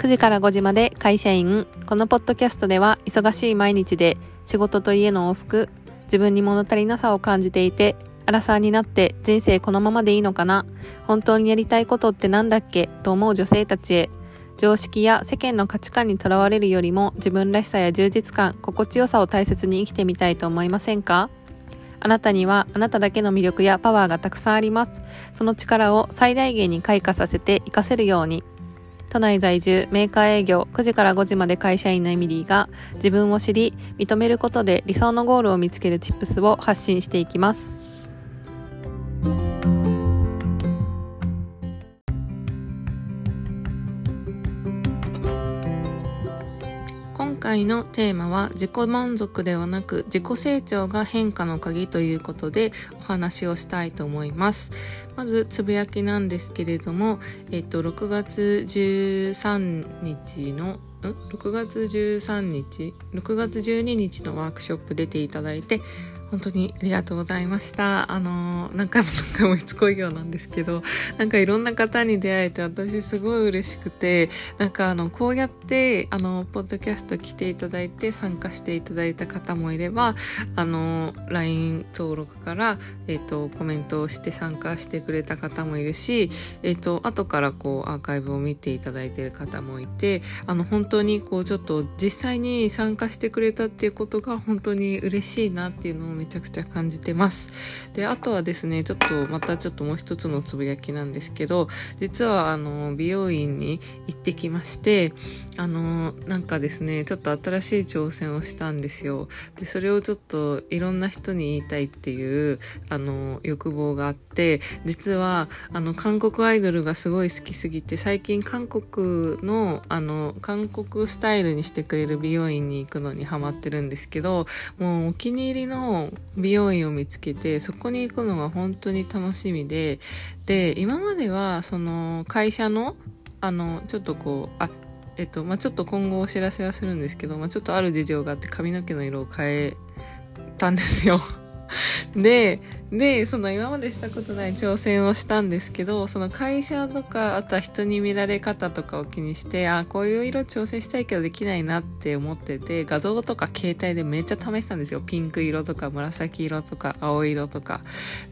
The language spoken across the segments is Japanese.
9時から5時まで会社員。このポッドキャストでは忙しい毎日で仕事と家の往復、自分に物足りなさを感じていて、アラサーになって人生このままでいいのかな？本当にやりたいことってなんだっけ？と思う女性たちへ。常識や世間の価値観にとらわれるよりも自分らしさや充実感、心地よさを大切に生きてみたいと思いませんか？あなたにはあなただけの魅力やパワーがたくさんあります。その力を最大限に開花させて活かせるように。都内在住メーカー営業9時から5時まで会社員のエミリーが自分を知り認めることで理想のゴールを見つけるチップスを発信していきます。今回のテーマは自己満足ではなく自己成長が変化の鍵ということでお話をしたいと思います。まずつぶやきなんですけれども、えっと、6月13日のん？6月13日？6月12日のワークショップ出ていただいて本当にありがとうございました。あの、何回も何回もしつこいようなんですけど、なんかいろんな方に出会えて私すごい嬉しくて、なんかあの、こうやって、あの、ポッドキャスト来ていただいて参加していただいた方もいれば、あの、LINE 登録から、えっ、ー、と、コメントをして参加してくれた方もいるし、えっ、ー、と、後からこう、アーカイブを見ていただいている方もいて、あの、本当にこう、ちょっと実際に参加してくれたっていうことが本当に嬉しいなっていうのをめちゃくちゃ感じてます。で、あとはですね、ちょっとまたちょっともう一つのつぶやきなんですけど、実はあの、美容院に行ってきまして、あの、なんかですね、ちょっと新しい挑戦をしたんですよ。で、それをちょっといろんな人に言いたいっていう、あの、欲望があって、実は、あの、韓国アイドルがすごい好きすぎて、最近韓国の、あの、韓国スタイルにしてくれる美容院に行くのにハマってるんですけど、もうお気に入りの美容院を見つけて、そこに行くのが本当に楽しみで、で、今までは、その、会社の、あの、ちょっとこう、あ、えっと、まあ、ちょっと今後お知らせはするんですけど、まあ、ちょっとある事情があって髪の毛の色を変えたんですよ。で、で、その今までしたことない挑戦をしたんですけど、その会社とか、あとは人に見られ方とかを気にして、あ、こういう色挑戦したいけどできないなって思ってて、画像とか携帯でめっちゃ試したんですよ。ピンク色とか紫色とか青色とか。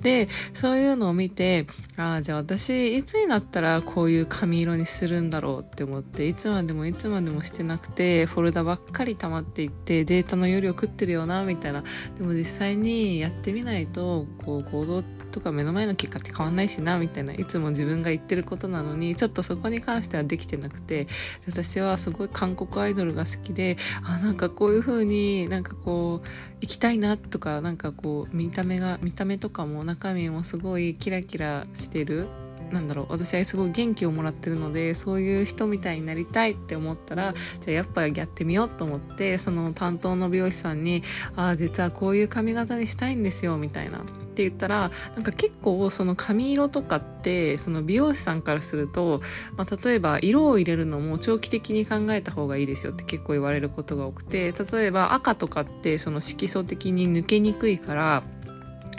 で、そういうのを見て、あ、じゃあ私、いつになったらこういう髪色にするんだろうって思って、いつまでもいつまでもしてなくて、フォルダばっかり溜まっていって、データの容量食ってるよな、みたいな。でも実際にやってみないと、こう行動とか目の前の結果って変わんないしなみたいないつも自分が言ってることなのにちょっとそこに関してはできてなくて私はすごい韓国アイドルが好きであなんかこういう風になんかこう行きたいなとかなんかこう見た目が見た目とかも中身もすごいキラキラしてるなんだろう私はすごい元気をもらってるのでそういう人みたいになりたいって思ったらじゃあやっぱやってみようと思ってその担当の美容師さんに「ああ実はこういう髪型にしたいんですよ」みたいな。って言ったらなんか結構その髪色とかってその美容師さんからすると、まあ、例えば色を入れるのも長期的に考えた方がいいですよって結構言われることが多くて例えば赤とかってその色素的に抜けにくいから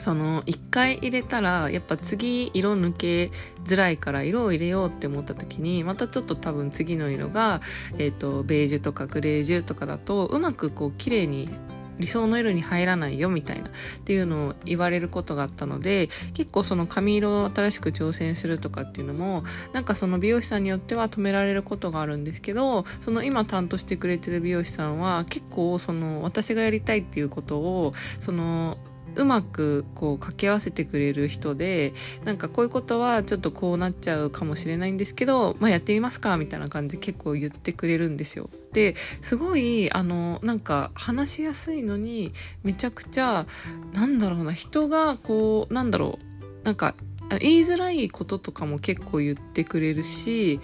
その一回入れたらやっぱ次色抜けづらいから色を入れようって思った時にまたちょっと多分次の色が、えっ、とベージュとかグレージュとかだとうまくこう綺麗に理想の色に入らないよみたいなっていうのを言われることがあったので結構その髪色を新しく挑戦するとかっていうのもなんかその美容師さんによっては止められることがあるんですけどその今担当してくれてる美容師さんは結構その私がやりたいっていうことをそのうまくこう掛け合わせてくれる人でなんかこういうことはちょっとこうなっちゃうかもしれないんですけど、まあ、やってみますかみたいな感じで結構言ってくれるんですよ。ですごいあのなんか話しやすいのにめちゃくちゃなんだろうな人がこうなんだろうなんか言いづらいこととかも結構言ってくれるし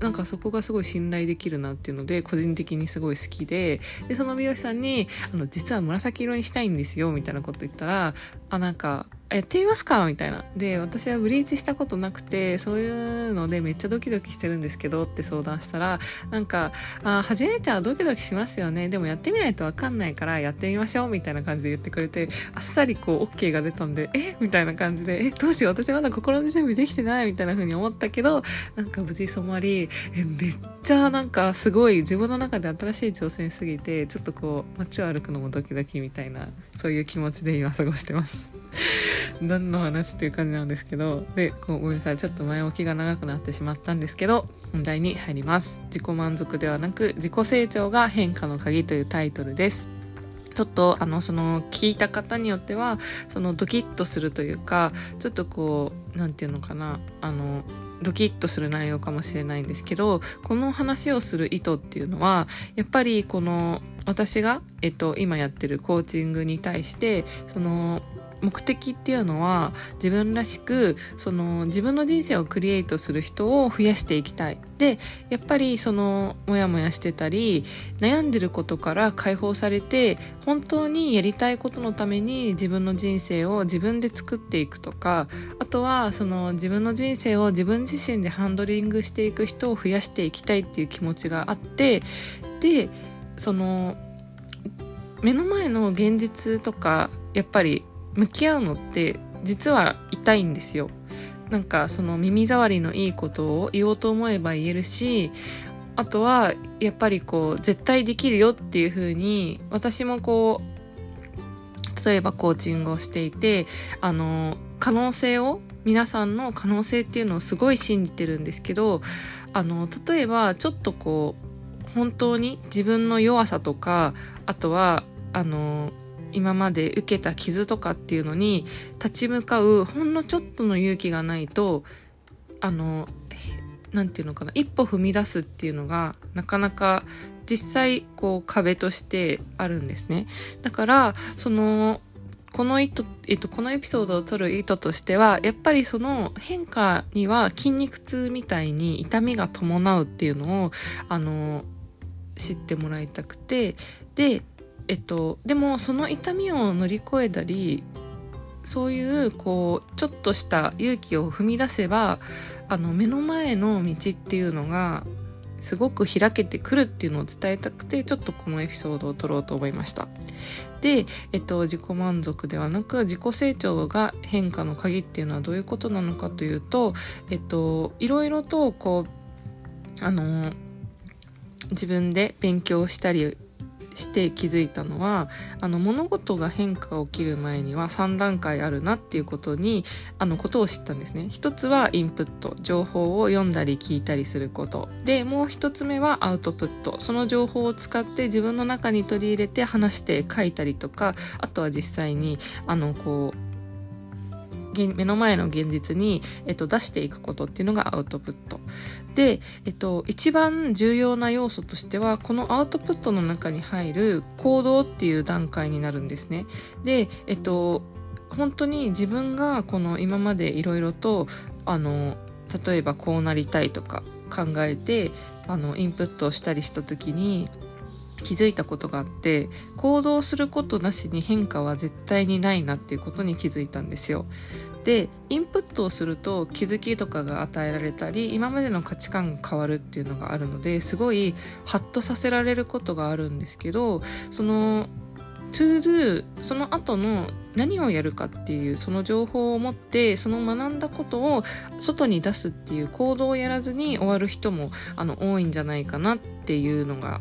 なんかそこがすごい信頼できるなっていうので個人的にすごい好きででその美容師さんにあの実は紫色にしたいんですよみたいなこと言ったらあなんかやってみますかみたいな。で、私はブリーチしたことなくて、そういうのでめっちゃドキドキしてるんですけどって相談したら、なんか、あ初めてはドキドキしますよね。でもやってみないとわかんないからやってみましょうみたいな感じで言ってくれて、あっさりこう OK が出たんで、え？みたいな感じで、え、どうしよう？私まだ心の準備できてないみたいな風に思ったけど、なんか無事染まり、え、めっちゃなんかすごい自分の中で新しい挑戦すぎて、ちょっとこう街を歩くのもドキドキみたいな、そういう気持ちで今過ごしてます。何の話っていう感じなんですけど、で、ごめんなさい。ちょっと前置きが長くなってしまったんですけど、本題に入ります。自己満足ではなく、自己成長が変化の鍵というタイトルです。ちょっと、あの、その、聞いた方によっては、その、ドキッとするというか、ちょっとこう、なんていうのかな、あの、ドキッとする内容かもしれないんですけど、この話をする意図っていうのは、やっぱりこの、私が、えっと、今やってるコーチングに対して、その、目的っていうのは自分らしくその自分の人生をクリエイトする人を増やしていきたい。でやっぱりそのモヤモヤしてたり悩んでることから解放されて本当にやりたいことのために自分の人生を自分で作っていくとかあとはその自分の人生を自分自身でハンドリングしていく人を増やしていきたいっていう気持ちがあってでその目の前の現実とかやっぱり向き合うのって実は痛いんですよ。なんかその耳障りのいいことを言おうと思えば言えるし、あとはやっぱりこう絶対できるよっていう風に私もこう例えばコーチングをしていてあの可能性を皆さんの可能性っていうのをすごい信じてるんですけどあの例えばちょっとこう本当に自分の弱さとかあとはあの今まで受けた傷とかっていうのに立ち向かうほんのちょっとの勇気がないとあの何て言うのかな一歩踏み出すっていうのがなかなか実際こう壁としてあるんですね。だからそのこの意図、えっと、このエピソードを撮る意図としては、やっぱりその変化には筋肉痛みたいに痛みが伴うっていうのを、あの、知ってもらいたくて、で、えっと、でもその痛みを乗り越えたりそういうこうちょっとした勇気を踏み出せばあの目の前の道っていうのがすごく開けてくるっていうのを伝えたくてちょっとこのエピソードを撮ろうと思いました。で、えっと、自己満足ではなく自己成長が変化の鍵っていうのはどういうことなのかというとえっといろいろとこうあの自分で勉強したりして気づいたのはあの物事が変化起きる前には3段階あるなっていうことにあのことを知ったんですね。一つはインプット情報を読んだり聞いたりすること。でもう一つ目はアウトプット。その情報を使って自分の中に取り入れて話して書いたりとかあとは実際にあのこう目の前の現実に、えっと、出していくことっていうのがアウトプット。で、えっと、一番重要な要素としては、このアウトプットの中に入る行動っていう段階になるんですね。で、えっと、本当に自分がこの今までいろいろと、あの、例えばこうなりたいとか考えて、あの、インプットをしたりした時に、気づいたことがあって行動することなしに変化は絶対にないなっていうことに気づいたんですよ。でインプットをすると気づきとかが与えられたり今までの価値観が変わるっていうのがあるのですごいハッとさせられることがあるんですけどその to do その後の何をやるかっていうその情報を持ってその学んだことを外に出すっていう行動をやらずに終わる人もあの多いんじゃないかなっていうのが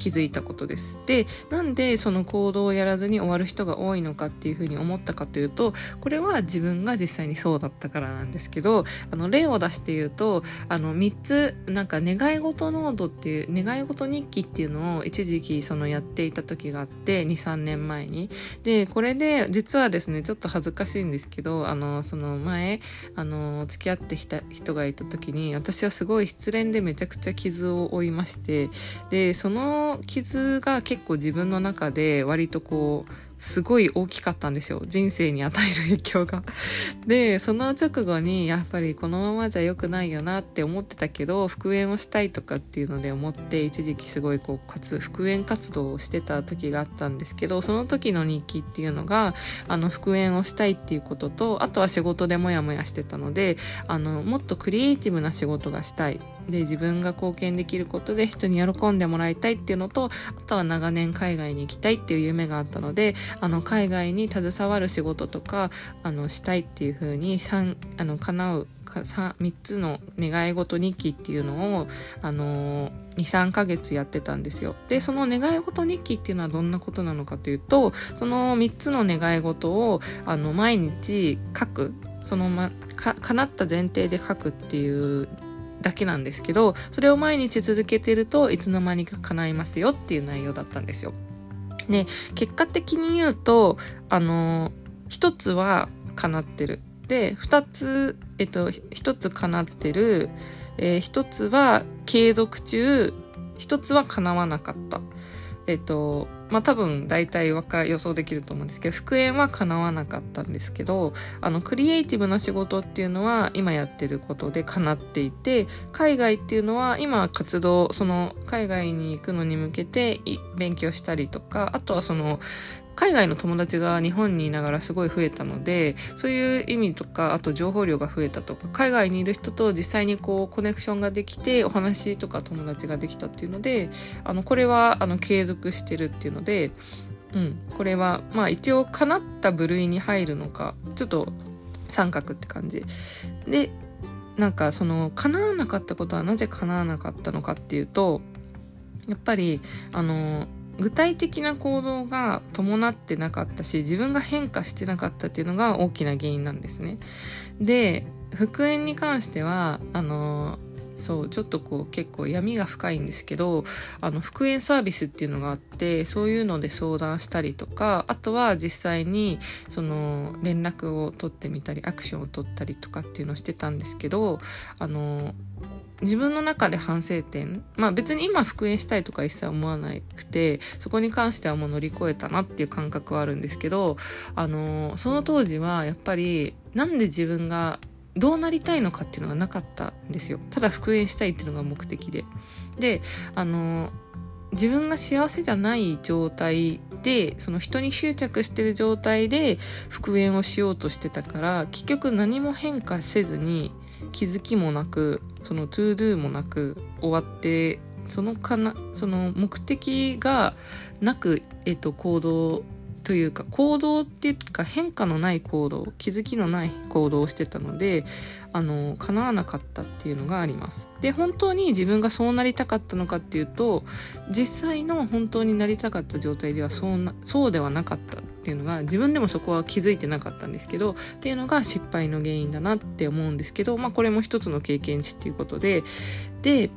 気づいたことです。で、なんでその行動をやらずに終わる人が多いのかっていうふうに思ったかというと、これは自分が実際にそうだったからなんですけど、あの、例を出して言うと、あの、3つ、なんか願い事ノードっていう、願い事日記っていうのを一時期そのやっていた時があって、2、3年前に。で、これで、実はですね、ちょっと恥ずかしいんですけど、あの、その前、あの、付き合ってきた人がいた時に、私はすごい失恋でめちゃくちゃ傷を負いまして、で、その傷が結構自分の中で割とこうすごい大きかったんですよ。人生に与える影響が。で、その直後に、やっぱりこのままじゃ良くないよなって思ってたけど、復縁をしたいとかっていうので思って、一時期すごいこう、活、復縁活動をしてた時があったんですけど、その時の日記っていうのが、あの、復縁をしたいっていうことと、あとは仕事でモヤモヤしてたので、あの、もっとクリエイティブな仕事がしたい。で、自分が貢献できることで人に喜んでもらいたいっていうのと、あとは長年海外に行きたいっていう夢があったので、あの、海外に携わる仕事とか、あの、したいっていう風に、三、あの、叶う、3つの願い事日記っていうのを、あのー、2、3ヶ月やってたんですよ。で、その願い事日記っていうのはどんなことなのかというと、その3つの願い事を、あの、毎日書く、そのま、か、叶った前提で書くっていうだけなんですけど、それを毎日続けてるといつの間にか叶いますよっていう内容だったんですよ。で、結果的に言うと、あの、一つは叶ってる。で、二つ、えっと、一つ叶ってる。えー、一つは継続中、一つは叶わなかった。えっと、まあ、多分大体わか予想できると思うんですけど、復縁は叶わなかったんですけど、あの、クリエイティブな仕事っていうのは今やってることで叶っていて、海外っていうのは今活動、その海外に行くのに向けて勉強したりとか、あとはその、海外の友達が日本にいながらすごい増えたので、そういう意味とか、あと情報量が増えたとか、海外にいる人と実際にこうコネクションができて、お話とか友達ができたっていうので、あの、これはあの継続してるっていうので、うん、これは、まあ一応叶った部類に入るのか、ちょっと三角って感じ。で、なんかその叶わなかったことはなぜ叶わなかったのかっていうと、やっぱり、あの、具体的な行動が伴ってなかったし、自分が変化してなかったっていうのが大きな原因なんですね。で、復縁に関しては、あの、そう、ちょっとこう結構闇が深いんですけど、あの、復縁サービスっていうのがあって、そういうので相談したりとか、あとは実際に、その、連絡を取ってみたり、アクションを取ったりとかっていうのをしてたんですけど、あの、自分の中で反省点。まあ別に今復縁したいとか一切思わなくて、そこに関してはもう乗り越えたなっていう感覚はあるんですけど、あの、その当時はやっぱり、なんで自分がどうなりたいのかっていうのがなかったんですよ。ただ復縁したいっていうのが目的で。で、あの、自分が幸せじゃない状態で、その人に執着してる状態で復縁をしようとしてたから、結局何も変化せずに、気づきもなくその ToDo もなく終わってそのかなその目的がなく、えっと、行動というか行動っていうか変化のない行動気づきのない行動をしてたのであの叶わなかったっていうのがあります。で本当に自分がそうなりたかったのかっていうと実際の本当になりたかった状態ではそうなそうではなかったっていうのが自分でもそこは気づいてなかったんですけどっていうのが失敗の原因だなって思うんですけどまあこれも一つの経験値っていうことでで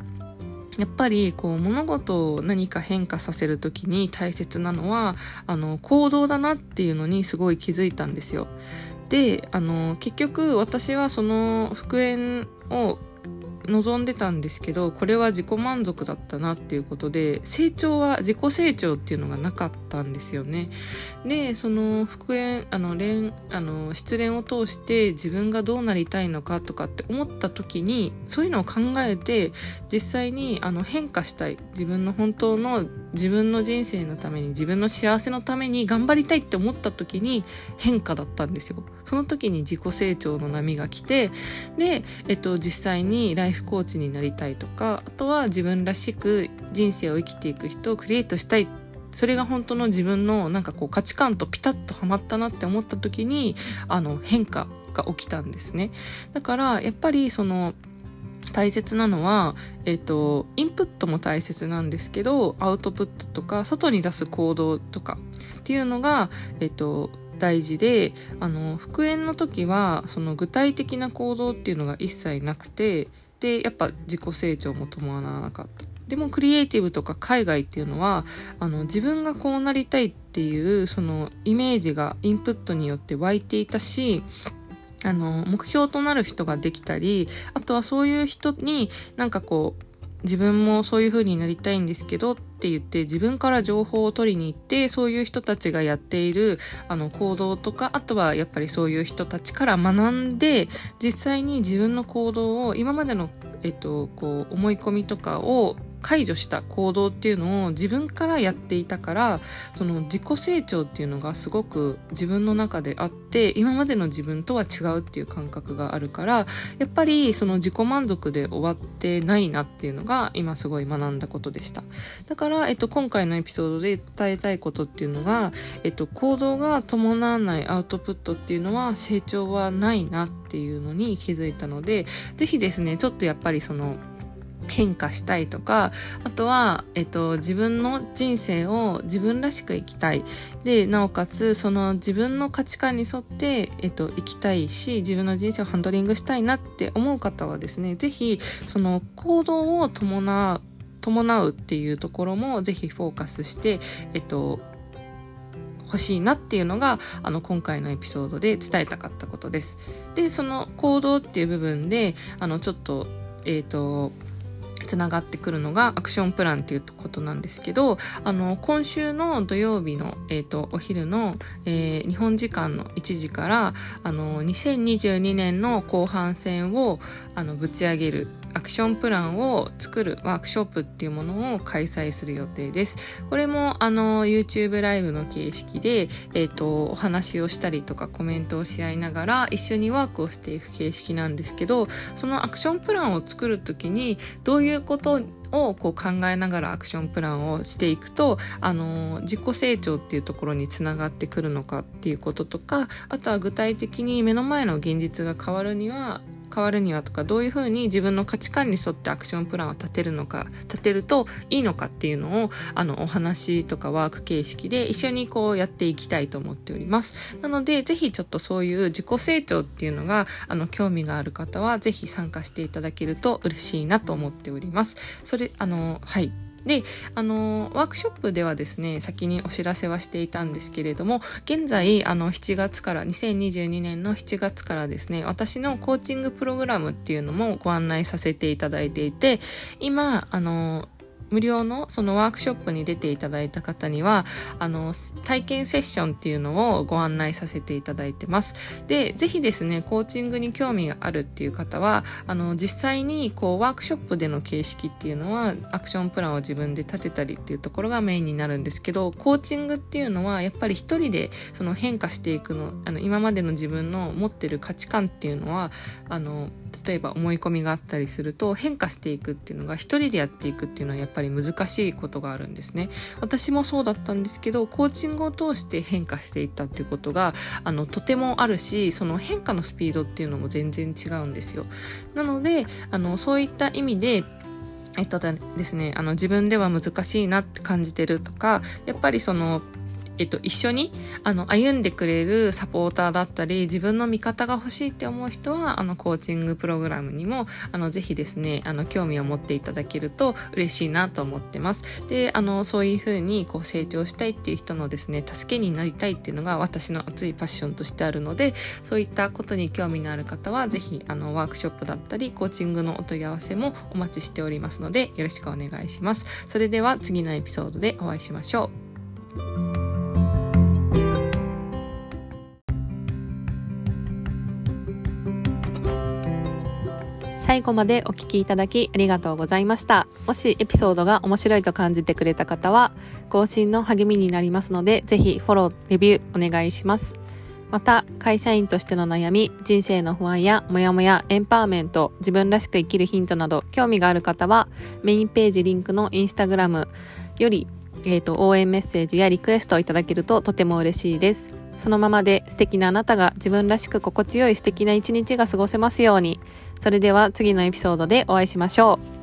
やっぱりこう物事を何か変化させるときに大切なのはあの行動だなっていうのにすごい気づいたんですよ。であの結局私はその復縁を望んでたんですけど、これは自己満足だったなっていうことで、成長は、自己成長っていうのがなかったんですよね。で、その復縁、あの、恋、あの、失恋を通して自分がどうなりたいのかとかって思った時に、そういうのを考えて、実際にあの変化したい。自分の本当の自分の人生のために、自分の幸せのために頑張りたいって思った時に変化だったんですよ。その時に自己成長の波が来て、で、えっと、実際にライコーチになりたいとか、あとは自分らしく人生を生きていく人をクリエイトしたい。それが本当の自分のなんかこう価値観とピタッとはまったなって思った時に、あの変化が起きたんですね。だから、やっぱりその、大切なのは、えっ、と、インプットも大切なんですけど、アウトプットとか、外に出す行動とかっていうのが、えっ、と、大事で、あの、復縁の時は、その具体的な行動っていうのが一切なくて、で、やっぱ自己成長も伴わなかった。でもクリエイティブとか海外っていうのは、あの、自分がこうなりたいっていう、そのイメージがインプットによって湧いていたし、あの、目標となる人ができたり、あとはそういう人になんかこう、自分もそういう風になりたいんですけどってって言って自分から情報を取りに行ってそういう人たちがやっているあの行動とかあとはやっぱりそういう人たちから学んで実際に自分の行動を今までの、えっと、こう思い込みとかを解除した行動っていうのを自分からやっていたからその自己成長っていうのがすごく自分の中であって今までの自分とは違うっていう感覚があるからやっぱりその自己満足で終わってないなっていうのが今すごい学んだことでした。だから、えっと、今回のエピソードで伝えたいことっていうのが、えっと、行動が伴わないアウトプットっていうのは成長はないなっていうのに気づいたのでぜひですねちょっとやっぱりその変化したいとか、あとは、えっと、自分の人生を自分らしく生きたい。で、なおかつ、その自分の価値観に沿って、えっと、生きたいし、自分の人生をハンドリングしたいなって思う方はですね、ぜひ、その行動を伴う、伴うっていうところもぜひフォーカスして、えっと、欲しいなっていうのが、あの、今回のエピソードで伝えたかったことです。で、その行動っていう部分で、あの、ちょっと、えっ、と、つながってくるのがアクションプランっていうことなんですけど、あの、今週の土曜日の、えっ、ー、と、お昼の、えー、日本時間の1時から、あの、2022年の後半戦を、あの、ぶち上げるアクションプランを作るワークショップっていうものを開催する予定です。これもあの YouTube ライブの形式で、えっ、ー、と、お話をしたりとかコメントをし合いながら一緒にワークをしていく形式なんですけど、そのアクションプランを作るときにどういうことをこう考えながらアクションプランをしていくと、あの、自己成長っていうところにつながってくるのかっていうこととか、あとは具体的に目の前の現実が変わるには、変わるにはとかどういうふうに自分の価値観に沿ってアクションプランを立てるのか立てるといいのかっていうのをあのお話とかワーク形式で一緒にこうやっていきたいと思っております。なのでぜひちょっとそういう自己成長っていうのがあの興味がある方はぜひ参加していただけると嬉しいなと思っております。それあのはい。で、あの、ワークショップではですね、先にお知らせはしていたんですけれども、現在、あの、7月から、2022年の7月からですね、私のコーチングプログラムっていうのもご案内させていただいていて、今、あの、無料のそのワークショップに出ていただいた方には、あの、体験セッションっていうのをご案内させていただいてます。で、ぜひですね、コーチングに興味があるっていう方は、あの、実際にこう、ワークショップでの形式っていうのは、アクションプランを自分で立てたりっていうところがメインになるんですけど、コーチングっていうのは、やっぱり一人でその変化していくの、あの、今までの自分の持ってる価値観っていうのは、あの、例えば思い込みがあったりすると変化していくっていうのが一人でやっていくっていうのはやっぱりり難しいことがあるんですね。私もそうだったんですけど、コーチングを通して変化していったっていうことが、あの、とてもあるし、その変化のスピードっていうのも全然違うんですよ。なので、あの、そういった意味で、えっとですね、あの自分では難しいなって感じてるとか、やっぱりそのえっと、一緒に、あの、歩んでくれるサポーターだったり、自分の味方が欲しいって思う人は、あの、コーチングプログラムにも、あの、ぜひですね、あの、興味を持っていただけると嬉しいなと思ってます。で、あの、そういうふうに、こう、成長したいっていう人のですね、助けになりたいっていうのが私の熱いパッションとしてあるので、そういったことに興味のある方は、ぜひ、あの、ワークショップだったり、コーチングのお問い合わせもお待ちしておりますので、よろしくお願いします。それでは、次のエピソードでお会いしましょう。最後までお聴きいただきありがとうございました。もしエピソードが面白いと感じてくれた方は、更新の励みになりますので、ぜひフォロー、レビューお願いします。また、会社員としての悩み、人生の不安やモヤモヤ、エンパワーメント、自分らしく生きるヒントなど、興味がある方は、メインページリンクのインスタグラムより、えっ、ー、と、応援メッセージやリクエストをいただけるととても嬉しいです。そのままで素敵なあなたが自分らしく心地よい素敵な一日が過ごせますように。それでは次のエピソードでお会いしましょう。